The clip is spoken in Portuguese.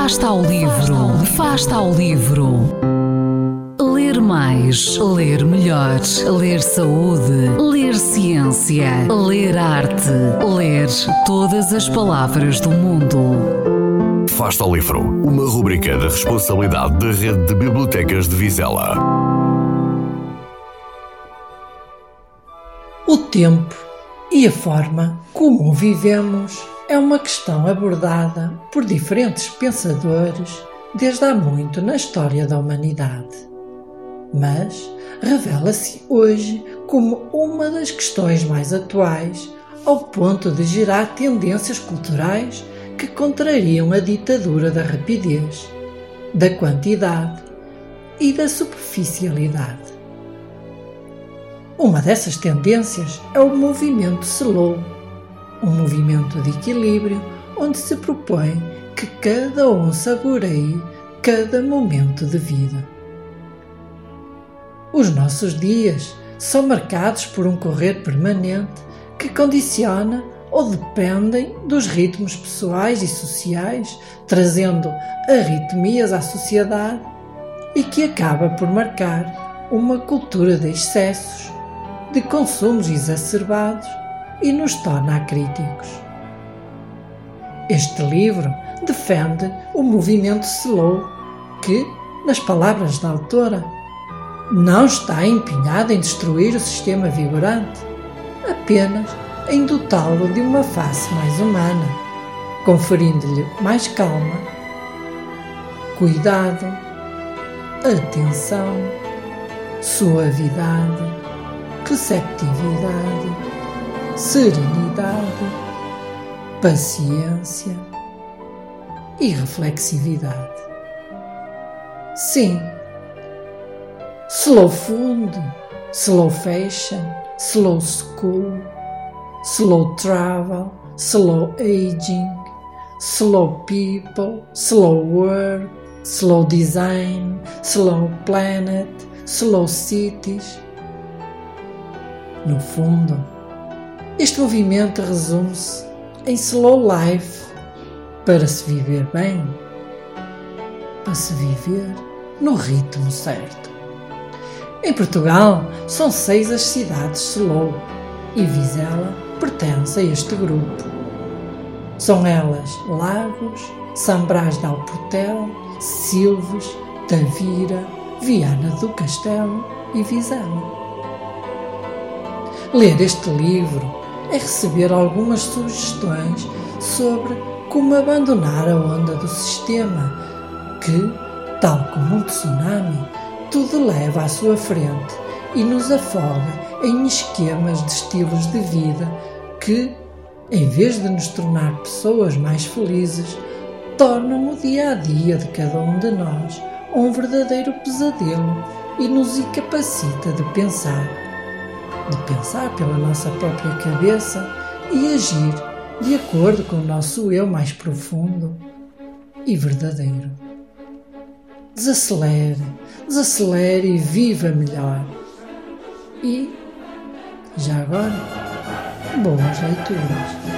Fasta ao livro, Fasta ao livro. Ler mais, ler melhor, ler saúde, ler ciência, ler arte, ler todas as palavras do mundo. Fasta ao livro, uma rubrica da responsabilidade da Rede de Bibliotecas de Vizela. O tempo e a forma como o vivemos é uma questão abordada por diferentes pensadores desde há muito na história da humanidade. Mas revela-se hoje como uma das questões mais atuais, ao ponto de gerar tendências culturais que contrariam a ditadura da rapidez, da quantidade e da superficialidade. Uma dessas tendências é o movimento slow um movimento de equilíbrio onde se propõe que cada um saboreie cada momento de vida. Os nossos dias são marcados por um correr permanente que condiciona ou dependem dos ritmos pessoais e sociais, trazendo arritmias à sociedade e que acaba por marcar uma cultura de excessos, de consumos exacerbados e nos torna críticos. Este livro defende o movimento slow, que, nas palavras da autora, não está empenhado em destruir o sistema vigorante, apenas em dotá-lo de uma face mais humana, conferindo-lhe mais calma, cuidado, atenção, suavidade, receptividade serenidade, paciência e reflexividade. Sim, slow food, slow fashion, slow school, slow travel, slow aging, slow people, slow work, slow design, slow planet, slow cities. No fundo, este movimento resume-se em slow life para se viver bem, para se viver no ritmo certo. Em Portugal, são seis as cidades slow e Vizela pertence a este grupo. São elas Lagos, São Brás de Alportel, Silves, Tavira, Viana do Castelo e Vizela. Ler este livro é receber algumas sugestões sobre como abandonar a onda do sistema, que, tal como um tsunami, tudo leva à sua frente e nos afoga em esquemas de estilos de vida que, em vez de nos tornar pessoas mais felizes, tornam o dia a dia de cada um de nós um verdadeiro pesadelo e nos incapacita de pensar de pensar pela nossa própria cabeça e agir de acordo com o nosso eu mais profundo e verdadeiro. Desacelere, desacelere e viva melhor. E, já agora, boas leituras.